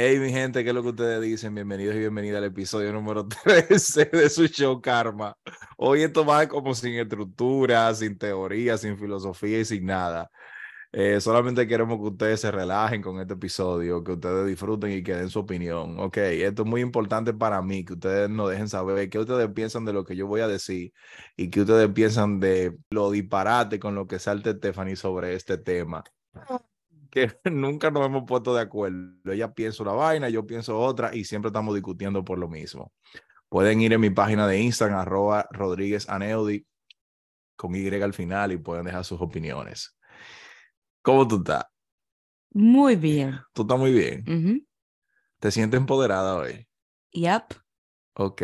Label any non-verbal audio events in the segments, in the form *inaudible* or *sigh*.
Hey, mi gente, ¿qué es lo que ustedes dicen? Bienvenidos y bienvenidas al episodio número *laughs* 13 de su show Karma. Hoy esto va como sin estructura, sin teoría, sin filosofía y sin nada. Eh, solamente queremos que ustedes se relajen con este episodio, que ustedes disfruten y que den su opinión. Ok, esto es muy importante para mí, que ustedes nos dejen saber qué ustedes piensan de lo que yo voy a decir y qué ustedes piensan de lo disparate con lo que salte Stephanie sobre este tema que *laughs* nunca nos hemos puesto de acuerdo. Ella piensa una vaina, yo pienso otra y siempre estamos discutiendo por lo mismo. Pueden ir en mi página de Instagram, arroba Rodríguez Aneudi, con Y al final y pueden dejar sus opiniones. ¿Cómo tú estás? Muy bien. ¿Tú estás muy bien? ¿Te sientes empoderada hoy? Yep. Ok.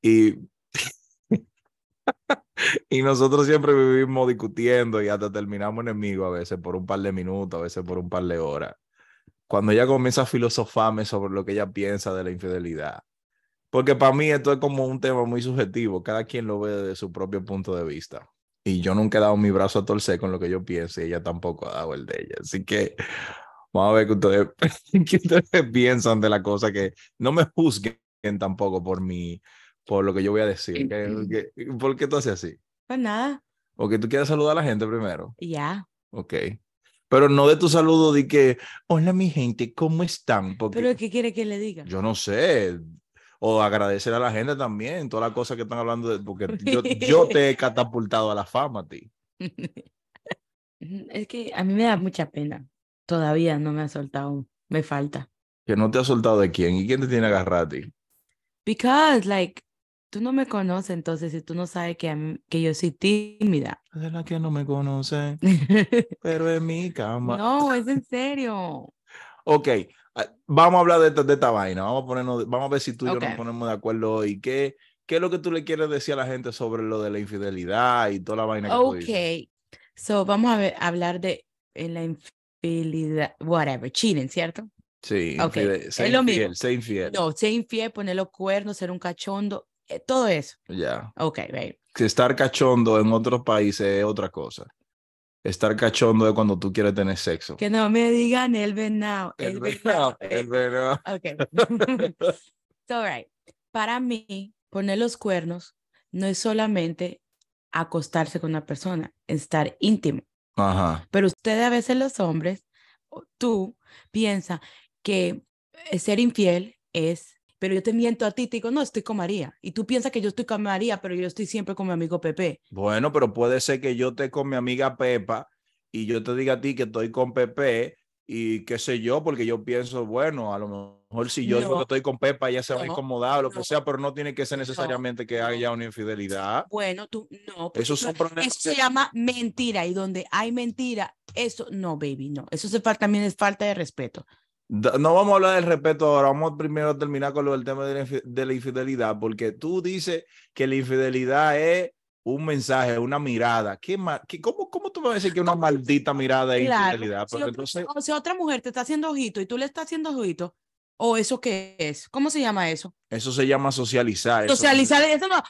Y *laughs* y nosotros siempre vivimos discutiendo y hasta terminamos enemigos a veces por un par de minutos, a veces por un par de horas. Cuando ella comienza a filosofarme sobre lo que ella piensa de la infidelidad. Porque para mí esto es como un tema muy subjetivo, cada quien lo ve desde su propio punto de vista. Y yo nunca he dado mi brazo a torcer con lo que yo pienso y ella tampoco ha dado el de ella. Así que vamos a ver qué ustedes, *laughs* qué ustedes piensan de la cosa que no me juzguen tampoco por mi por lo que yo voy a decir. ¿Por qué tú haces así? Pues nada. Porque tú quieres saludar a la gente primero. Ya. Ok. Pero no de tu saludo de que, hola mi gente, ¿cómo están? Porque ¿Pero qué quiere que le diga? Yo no sé. O agradecer a la gente también, todas las cosas que están hablando, de, porque yo, yo te he catapultado a la fama a ti. *laughs* Es que a mí me da mucha pena. Todavía no me ha soltado. Me falta. ¿Que no te ha soltado de quién? ¿Y quién te tiene agarrado a ti? Because, like, tú no me conoces, entonces si tú no sabes que, que yo soy tímida. Es la que no me conoce, *laughs* pero es mi cama. No, es en serio. ok, ah, vamos a hablar de esta, de esta vaina. Vamos a, ponernos, vamos a ver si tú y yo nos ponemos de acuerdo hoy. ¿Qué, ¿Qué es lo que tú le quieres decir a la gente sobre lo de la infidelidad y toda la vaina que Ok, tú so vamos a ver, hablar de la infidelidad, whatever, cheating, ¿cierto? Sí, okay. es lo mismo. Infiel. No, ser infiel, poner los cuernos, ser un cachondo, eh, todo eso. Ya. Ok, right. estar cachondo en otros países es otra cosa. Estar cachondo es cuando tú quieres tener sexo. Que no me digan el venado. El, venado. *laughs* El venado. Ok. *laughs* so, right. Para mí, poner los cuernos no es solamente acostarse con una persona, estar íntimo. Ajá. Pero ustedes a veces los hombres, tú, piensa que eh, ser infiel es pero yo te miento a ti, te digo, no, estoy con María. Y tú piensas que yo estoy con María, pero yo estoy siempre con mi amigo Pepe. Bueno, pero puede ser que yo esté con mi amiga Pepa y yo te diga a ti que estoy con Pepe y qué sé yo, porque yo pienso, bueno, a lo mejor si yo digo que estoy con Pepa, ella se va a incomodar, lo que sea, pero no tiene que ser necesariamente que haya una infidelidad. Bueno, tú no. Eso, son eso se llama mentira y donde hay mentira, eso no, baby, no. Eso se, también es falta de respeto. No vamos a hablar del respeto ahora, vamos primero a terminar con lo del tema de la, infidelidad, porque tú dices que la infidelidad es un mensaje, una mirada. ¿Qué, qué cómo, ¿Cómo tú vas a decir que una maldita mirada es infidelidad? Si, entonces... o sea, otra mujer te está haciendo ojito y tú le estás haciendo ojito, ¿O eso qué es? ¿Cómo se llama eso? Eso se llama socializar. Socializar, eso, no.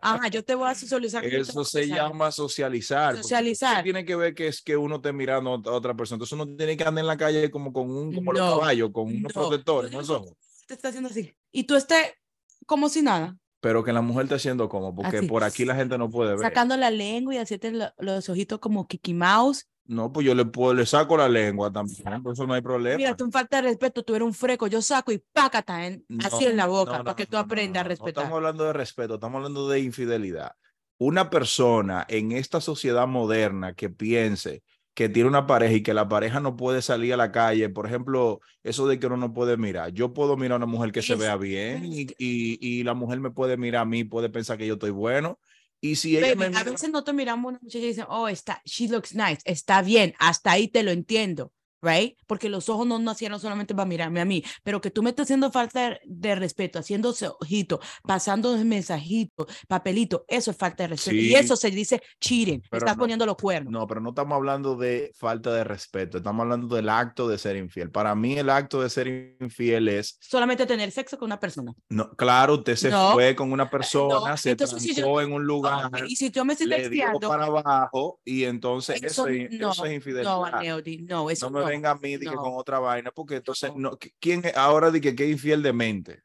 Ajá, yo te voy a socializar. Eso se llama socializar. Socializar. Tiene que ver que es que uno esté mirando a otra persona. Entonces uno tiene que andar en la calle como con un como los caballos, con unos protectores. ¿no? Te está haciendo así. Y tú estés como si nada. Pero que la mujer está haciendo como, porque por aquí la gente no puede ver. Sacando la lengua y haciendo los ojitos como Kiki Mouse. No, pues yo le, puedo, le saco la lengua también, por eso no hay problema. Mira, tú falta de respeto, tú eres un freco, yo saco y pácata en, así en la boca para que tú aprendas a respetar. estamos hablando de respeto, estamos hablando de infidelidad. Una persona en esta sociedad moderna que piense que tiene una pareja y que la pareja no puede salir a la calle, por ejemplo, eso de que uno no puede mirar. Yo puedo mirar a una mujer que se vea bien y, y, y la mujer me puede mirar a mí, puede pensar que yo estoy bueno Y si ella Baby, me a veces nosotros miramos a una muchacha y dicen, oh, está, she looks nice, está bien, hasta ahí te lo entiendo, right? Porque los ojos no nacieron solamente para mirarme a mí, pero que tú me estás haciendo falta de, de respeto, haciéndose ojito, pasando mensajitos, papelito, eso es falta de respeto. Y Sí. eso se dice cheating, estás no- poniendo los cuernos. No, pero no estamos hablando de falta de respeto, estamos hablando del acto de ser infiel. Para mí el acto de ser infiel es, Solamente tener sexo con una persona. no, claro, usted se No, fue con una persona, se entonces si yo- en un lugar, Y si yo me estoy le dio para abajo y entonces eso, eso, es- no, eso es no, infidelidad. Aneudi, no, eso no me no. Venga a mí di que no. con otra vaina, porque entonces, No. no, ¿quién ahora di que, que infiel de mente?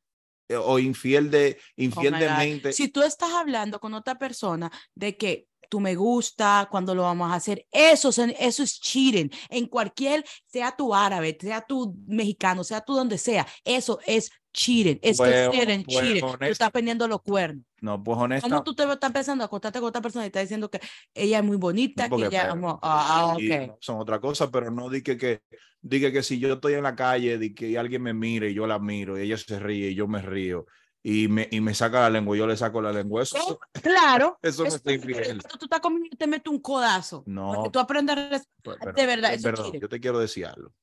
Eh, O infiel de, infiel Oh de mente. Si tú estás hablando con otra persona de que tú me gusta, cuando lo vamos a hacer, eso, es- eso es cheating. En cualquier, sea tu árabe, sea tu mexicano, sea tú donde sea, eso es Pues, es cheating, pues, cheating. Tú estás pendiendo los cuernos. No, pues honesta, ¿Cómo tú te estás pensando acostarte con otra persona y estás diciendo que ella es muy bonita, que porque, ella, pero, amo- ah, ah, y ok. no son otra cosa, pero no di que, que, di que, que si yo estoy en la calle, di que alguien me mire y yo la miro y ella se ríe y yo me río y me, y me saca la lengua yo le saco la lengua. Eso, Oh, Claro. *laughs* eso no eso- es infiel. Tú estás conmigo y te meto un codazo. No. Tú aprendes a res- Pero- pero- de verdad, eh, eso es perdón, yo te quiero decir algo.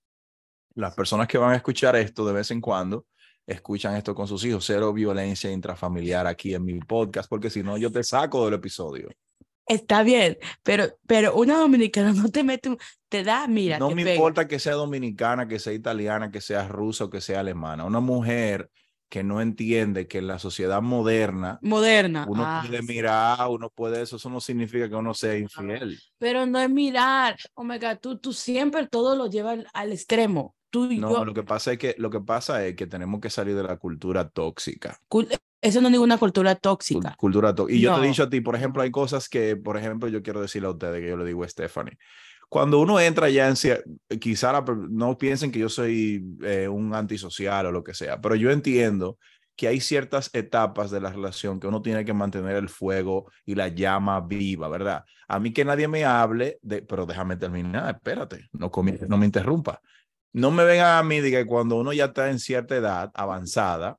Las personas que van a escuchar esto de vez en cuando, escuchan esto con sus hijos. Cero violencia intrafamiliar aquí en mi podcast, porque si no, yo te saco del episodio. Está bien, pero, pero una dominicana no te mete un, te da, mira, no me pega. importa que sea dominicana, que sea italiana, que sea rusa o que sea alemana. Una mujer que no entiende que en la sociedad moderna Moderna. uno ah, puede mirar, uno puede eso, eso no significa que uno sea infiel. Pero no es mirar. God, tú, tú siempre todo lo llevas al, al extremo. Tú y No, yo. lo que pasa es que lo que pasa es que tenemos que salir de la cultura tóxica. cul- Eso no es ninguna cultura Cul- tóxica. Cultura tó- Y yo te No. he dicho a ti, por ejemplo, hay cosas que, por ejemplo, yo quiero decirle a ustedes que yo le digo a Stephanie. Cuando uno entra ya en quizá la no piensen que yo soy eh, un antisocial o lo que sea, pero yo entiendo que hay ciertas etapas de la relación que uno tiene que mantener el fuego y la llama viva, ¿verdad? A mí que nadie me hable de, pero déjame terminar, espérate, no, no me interrumpa. No me vengan a mí de que cuando uno ya está en cierta edad avanzada,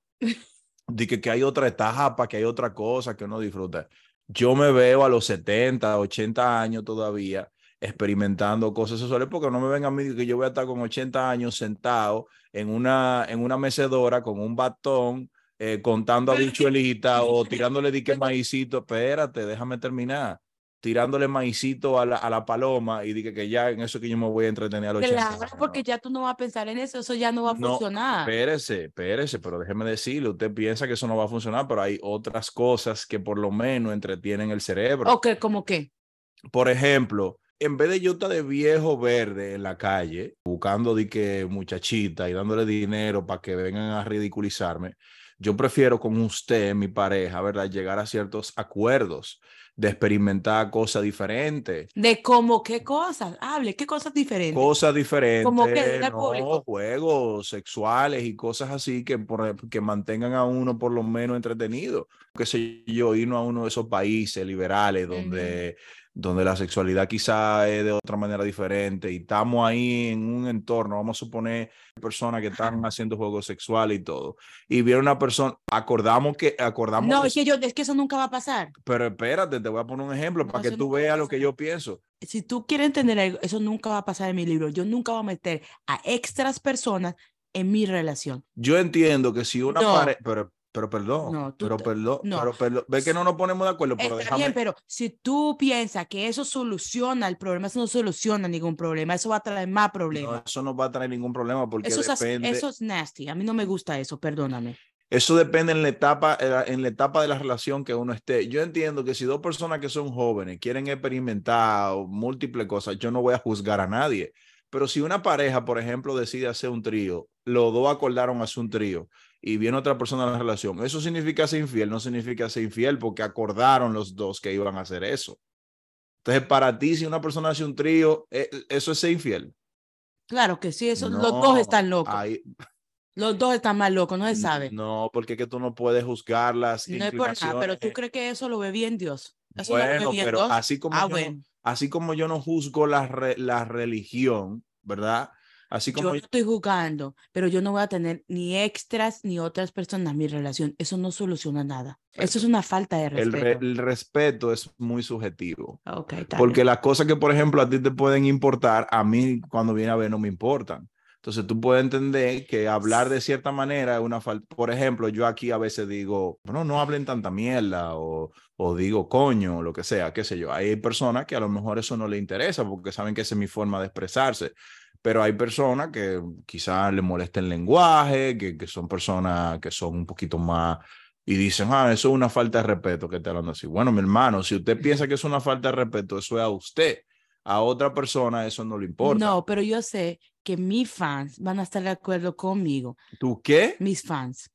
de que, hay otra etapa, que hay otra cosa que uno disfruta. Yo me veo a los 70, 80 años todavía experimentando cosas sexuales porque no me vengan a mí de que yo voy a estar con 80 años sentado en una, en una mecedora con un batón eh, contando habichuelita o tirándole dique maicito. Espérate, déjame terminar. Tirándole maicito a la, a la paloma y dije que ya en eso que yo me voy a entretener a los 80 Claro, porque ya tú no vas a pensar en eso, eso ya no va a No, funcionar. Espérese, espérese, pero déjeme decirle, usted piensa que eso no va a funcionar, pero hay otras cosas que por lo menos entretienen el cerebro. Ok, ¿cómo qué? Por ejemplo, en vez de yo estar de viejo verde en la calle, buscando de que muchachita y dándole dinero para que vengan a ridiculizarme, yo prefiero con usted, mi pareja, ¿verdad? Llegar a ciertos acuerdos de experimentar cosas diferentes. De cómo qué cosas, hable, qué cosas diferentes. Cosas diferentes, Como que no, juegos sexuales y cosas así que, por- que mantengan a uno por lo menos entretenido. Qué sé yo, irnos a uno de esos países liberales donde, donde la sexualidad quizá es de otra manera diferente y estamos ahí en un entorno, vamos a suponer personas que están haciendo juegos sexuales y todo. Y viene una persona, acordamos que, acordamos, no, es que yo, es que eso nunca va a pasar. pero espérate, te voy a poner un ejemplo No, para que tú veas lo que yo pienso. Si tú quieres entender algo, eso nunca va a pasar en mi libro. Yo nunca voy a meter a extras personas en mi relación. Yo entiendo que si una No. pareja, pero, pero perdón, No, tú pero perdón, no. pero perdón, ve que no nos ponemos de acuerdo, pero Está déjame, bien, pero si tú piensas que eso soluciona el problema, eso no soluciona ningún problema, eso va a traer más problemas. eso no va a traer ningún problema porque eso, es, depende, eso es nasty. A mí no me gusta eso, perdóname. Eso depende en la etapa, en la- en la etapa de la relación que uno esté. Yo entiendo que si dos personas que son jóvenes quieren experimentar múltiples cosas, yo no voy a juzgar a nadie. Pero si una pareja, por ejemplo, decide hacer un trío, los dos acordaron hacer un trío y viene otra persona en la relación, eso significa ser infiel, no significa ser infiel porque acordaron los dos que iban a hacer eso. Entonces, para ti, si una persona hace un trío, eh, eso es ser infiel. Claro que sí, eso, los dos están locos. ahí- Los dos están más locos, no se sabe. No, porque es que tú no puedes juzgar las No es por nada, pero tú crees que eso lo ve bien Dios. Eso no lo ve Bueno, bien pero Dios. así como, Ah, yo, no- así como yo no juzgo la, re- la religión, ¿verdad? Así Yo como no estoy jugando, pero yo no voy a tener ni extras ni otras personas en mi relación. Eso no soluciona nada. Eso es una falta de el, re- respeto. el respeto es muy subjetivo. Ok, está Porque las cosas que, por ejemplo, a ti te pueden importar, a mí cuando viene a ver no me importan. Entonces tú puedes entender que hablar de cierta manera es una falta. Por ejemplo, yo aquí a veces digo, no, no hablen tanta mierda o, o digo coño o lo que sea, qué sé yo. Hay personas que a lo mejor eso no le interesa porque saben que esa es mi forma de expresarse. Pero hay personas que quizás le molesta el lenguaje, que, que son personas que son un poquito más y dicen, ah, eso es una falta de respeto que te hablando así. Bueno, mi hermano, si usted piensa que es una falta de respeto, eso es a usted. A otra persona eso no le importa. No, pero yo sé que mis fans van a estar de acuerdo conmigo. ¿Tú qué? Mis fans.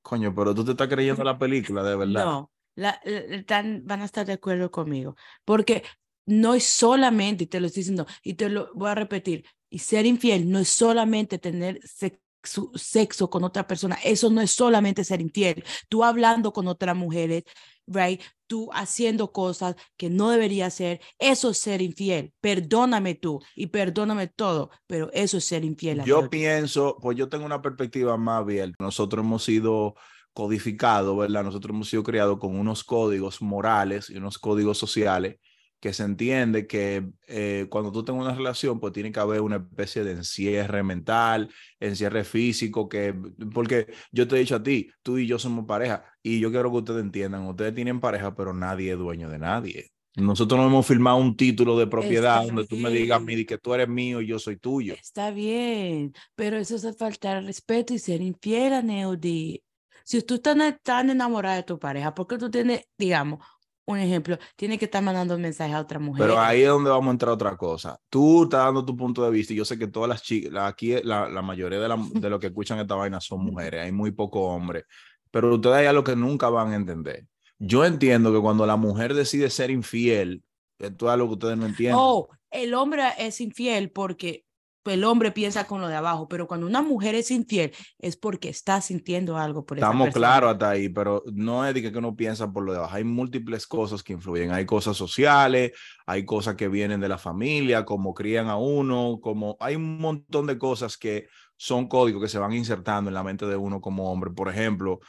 Coño, pero tú te estás creyendo la película, de verdad. No, la- la- están- van a estar de acuerdo conmigo. Porque no es solamente, y te lo estoy diciendo, y te lo voy a repetir, y ser infiel no es solamente tener sexo, sexo con otra persona, eso no es solamente ser infiel. Tú hablando con otras mujeres, right? Tú haciendo cosas que no debería hacer, eso es ser infiel. Perdóname tú y perdóname todo, pero eso es ser infiel. Yo pienso, pues yo tengo una perspectiva más abierta. Nosotros hemos sido codificados, ¿verdad? Nosotros hemos sido criados con unos códigos morales y unos códigos sociales que se entiende que eh, cuando tú tengas una relación, pues tiene que haber una especie de encierre mental, encierre físico, que, porque yo te he dicho a ti, tú y yo somos pareja, y yo quiero que ustedes entiendan, ustedes tienen pareja, pero nadie es dueño de nadie. Nosotros no hemos firmado un título de propiedad Está donde tú me digas, mire, que tú eres mío y yo soy tuyo. Está bien, pero eso es faltar al respeto y ser infiel a Neudi. Si tú estás tan enamorada de tu pareja, ¿por qué tú tienes, digamos, un ejemplo, tienes que estar mandando un mensaje a otra mujer? Pero ahí es donde vamos a entrar a otra cosa. Tú estás dando tu punto de vista y yo sé que todas las chicas, la- aquí la, la mayoría de, la, *laughs* de los que escuchan esta vaina son mujeres, hay muy pocos hombres, pero ustedes hay algo que nunca van a entender. Yo entiendo que cuando la mujer decide ser infiel, esto es algo que ustedes no entienden. Oh, el hombre es infiel porque el hombre piensa con lo de abajo, pero cuando una mujer es infiel es porque está sintiendo algo por Estamos claros hasta ahí, pero no es de que que uno piensa por lo de abajo. Hay múltiples cosas que influyen. Hay cosas sociales, hay cosas que vienen de la familia, como crían a uno, como hay un montón de cosas que son códigos que se van insertando en la mente de uno como hombre. Por ejemplo,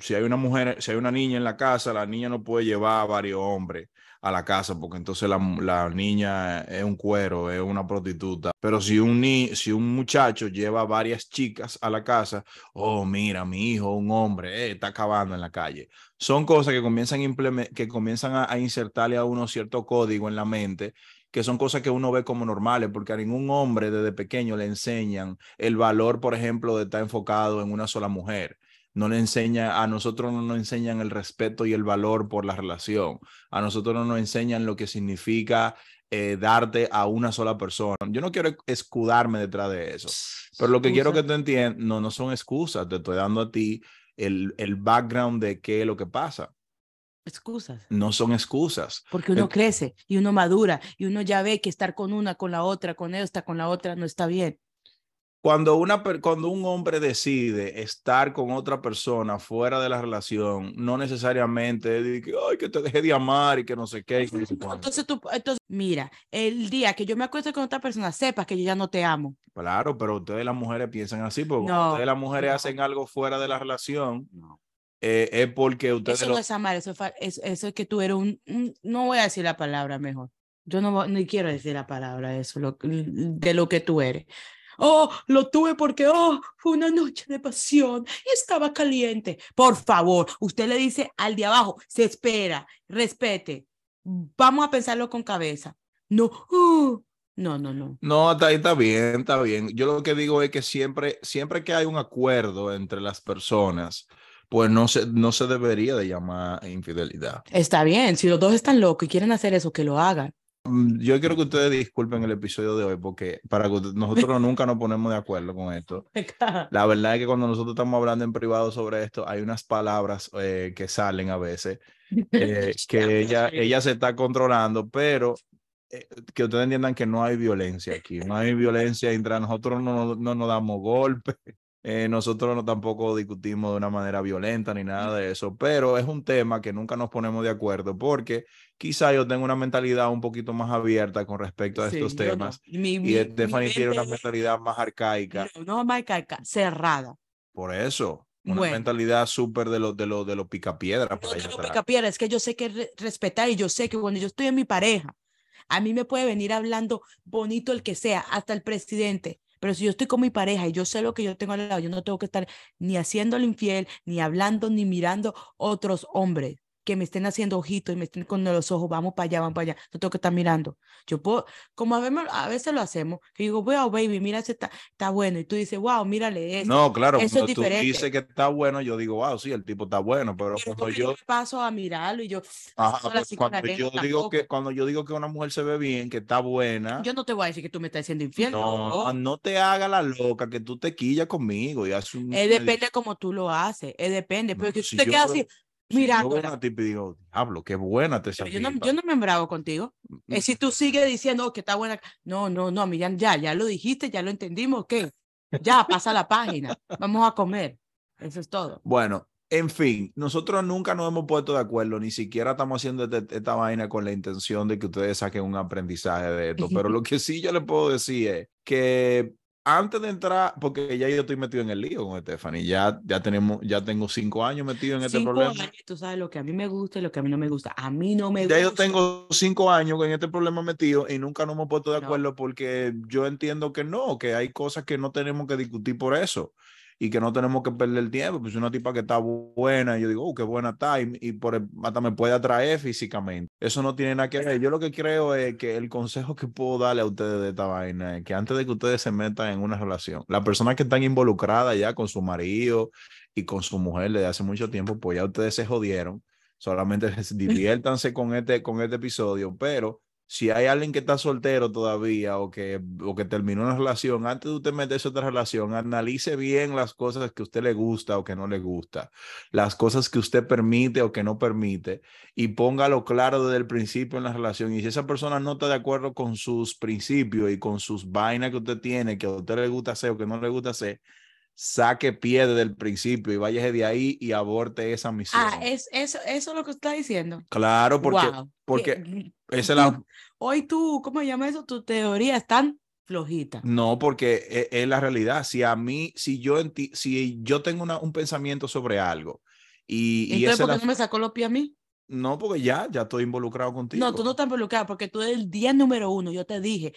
si hay una mujer, si hay una niña en la casa, la niña no puede llevar a varios hombres a la casa porque entonces la, la niña es un cuero, es una prostituta. Pero si un, ni, si un muchacho lleva varias chicas a la casa, oh, mira, mi hijo, un hombre, eh, está acabando en la calle. Son cosas que comienzan, a que comienzan a insertarle a uno cierto código en la mente, que son cosas que uno ve como normales, porque a ningún hombre desde pequeño le enseñan el valor, por ejemplo, de estar enfocado en una sola mujer. No le enseña, a nosotros no nos enseñan el respeto y el valor por la relación. A nosotros no nos enseñan lo que significa eh, darte a una sola persona. Yo no quiero escudarme detrás de eso. Pero lo que quiero que tú entiendas, no, no son excusas, te estoy dando a ti el, el background de qué es lo que pasa. Excusas. No son excusas. Porque uno crece y uno madura y uno ya ve que estar con una, con la otra, con esta, con la otra no está bien. Cuando, una, cuando un hombre decide estar con otra persona fuera de la relación, no necesariamente es de que, ay, que te deje de amar y que no sé qué. Entonces tú, entonces, mira, el día que yo me acuesto con otra persona, sepas que yo ya no te amo. Claro, pero ustedes las mujeres piensan así, porque No, ustedes las mujeres no. hacen algo fuera de la relación, No. eh, es porque ustedes... Eso lo- no es amar, eso es, eso es que tú eres un, un- no voy a decir la palabra mejor. Yo no voy- ni quiero decir la palabra eso, lo, de lo que tú eres. Oh, lo tuve porque, oh, fue una noche de pasión y estaba caliente. Por favor, usted le dice al de abajo, se espera, respete. Vamos a pensarlo con cabeza. No, oh, no, no, no. No, ahí está bien, está bien. Yo lo que digo es que siempre, siempre que hay un acuerdo entre las personas, pues no se, no se debería de llamar infidelidad. Está bien, si los dos están locos y quieren hacer eso, que lo hagan. Mm, Yo quiero que ustedes disculpen el episodio de hoy porque para que nosotros *laughs* nunca nos ponemos de acuerdo con esto. *laughs* La verdad es que cuando nosotros estamos hablando en privado sobre esto, hay unas palabras eh, que salen a veces *laughs* eh, que ella, ella se está controlando, pero eh, que ustedes entiendan que no hay violencia aquí, no hay violencia entre nosotros, no, no nos damos golpes. Eh, nosotros no tampoco discutimos de una manera violenta ni nada de eso, pero es un tema que nunca nos ponemos de acuerdo porque quizá yo tengo una mentalidad un poquito más abierta con respecto a Sí, estos yo no. temas Mi- y mi- Stephanie mi tiene una mentalidad más arcaica. No, más arcaica, cerrada. Por eso, una Bueno. mentalidad súper de los de los de los picapiedra No por allá tengo atrás. picapiedra, es que yo sé que re- respetar y yo sé que cuando yo estoy en mi pareja, a mí me puede venir hablando bonito el que sea, hasta el presidente. Pero si yo estoy con mi pareja y yo sé lo que yo tengo al lado, yo no tengo que estar ni haciéndole infiel, ni hablando, ni mirando otros hombres que me estén haciendo ojitos y me estén con los ojos, vamos para allá, vamos para allá. No tengo que estar mirando. Yo puedo, como a veces, a veces lo hacemos, que digo, wow, baby, mira, ese está, está bueno. Y tú dices, wow, mírale esto. No, claro, Eso es cuando tú diferente. dices que está bueno, yo digo, wow, sí, el tipo está bueno, pero Pero cuando yo yo, paso a mirarlo y yo, ajá, pues cuando yo digo tampoco. que cuando yo digo que una mujer se ve bien, que está buena, Yo no te voy a decir que tú me estás haciendo infiel. no, No, no te haga la loca, que tú te quillas conmigo y haces un Eh, depende como tú lo haces. eh, depende. No, Porque si tú te quedas veo- así si yo veo tipa y digo, diablo, qué buena te Pero yo no, tipa". yo no me embravo contigo. Eh, si tú sigues diciendo "Oh, que está buena. No, no, no, a mí ya, ya, lo dijiste, ya lo entendimos. ¿Qué? Ya, pasa la página. Vamos a comer. Eso es todo. Bueno, en fin, nosotros nunca nos hemos puesto de acuerdo, ni siquiera estamos haciendo este- esta vaina con la intención de que ustedes saquen un aprendizaje de esto, pero lo *laughs* que sí yo le puedo decir es que antes de entrar, porque ya yo estoy metido en el lío con Stephanie, ya, ya tenemos, ya tengo cinco años metido en este Cinco problema. años, tú sabes lo que a mí me gusta y lo que a mí no me gusta. A mí no me Ya gusta. yo tengo cinco años en este problema metido y nunca nos hemos puesto de No. acuerdo porque yo entiendo que no, que hay cosas que no tenemos que discutir por eso y que no tenemos que perder tiempo. Pues una tipa que está buena, y yo digo, oh, qué buena está, y, y por el- hasta me puede atraer físicamente. Eso no tiene nada que ver. Yo lo que creo es que el consejo que puedo darle a ustedes de esta vaina es que antes de que ustedes se metan en una relación, las personas que están involucradas ya con su marido y con su mujer desde hace mucho tiempo, pues ya ustedes se jodieron solamente *laughs* diviértanse con este, con este episodio, pero si hay alguien que está soltero todavía o que, o que terminó una relación, antes de usted meterse otra relación, analice bien las cosas que usted le gusta o que no le gusta, las cosas que usted permite o que no permite y póngalo claro desde el principio en la relación. Y si esa persona no está de acuerdo con sus principios y con sus vainas que usted tiene, que a usted le gusta hacer o que no le gusta hacer, saque pie desde el principio y váyase de ahí y aborte esa misión. Ah, es, eso, eso es lo que está diciendo. Claro, porque, Wow. porque Que- esa es la, Hoy tú, ¿cómo se llama eso? Tu teoría es tan flojita. no, porque es, es la realidad. Si a mí, si yo, enti- si yo tengo una- un pensamiento sobre algo y, y Entonces, ¿por qué la- no me sacó los pies a mí? no, porque ya, ya estoy involucrado contigo. No, tú no estás involucrado porque tú el día número uno, yo te dije,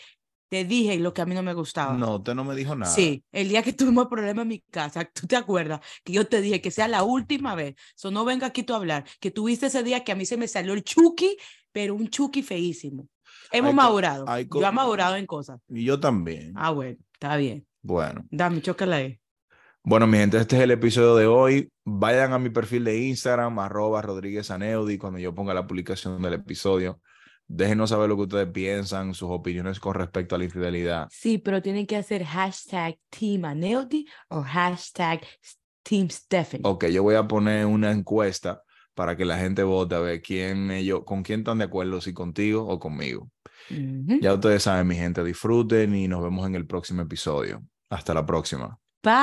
te dije lo que a mí no me gustaba. No, usted no me dijo nada. Sí, el día que *laughs* tuvimos problema en mi casa, tú te acuerdas que yo te dije que sea la última vez. So, no venga aquí tú a hablar, que tuviste ese día que a mí se me salió el chuki, pero un chuki feísimo. Hemos madurado. Yo he madurado en cosas. Y yo también. Ah, bueno, está bien. Bueno. Dame, chócala ahí. Bueno, mi gente, este es el episodio de hoy. Vayan a mi perfil de Instagram, arroba Rodríguez Aneudi, cuando yo ponga la publicación del episodio. Déjenos saber lo que ustedes piensan, sus opiniones con respecto a la infidelidad. Sí, pero tienen que hacer hashtag Team o hashtag Team Stephanie. Ok, yo voy a poner una encuesta para que la gente vote a ver quién ellos, con quién están de acuerdo, si contigo o conmigo. Ya ustedes saben, mi gente, disfruten y nos vemos en el próximo episodio. Hasta la próxima. Bye.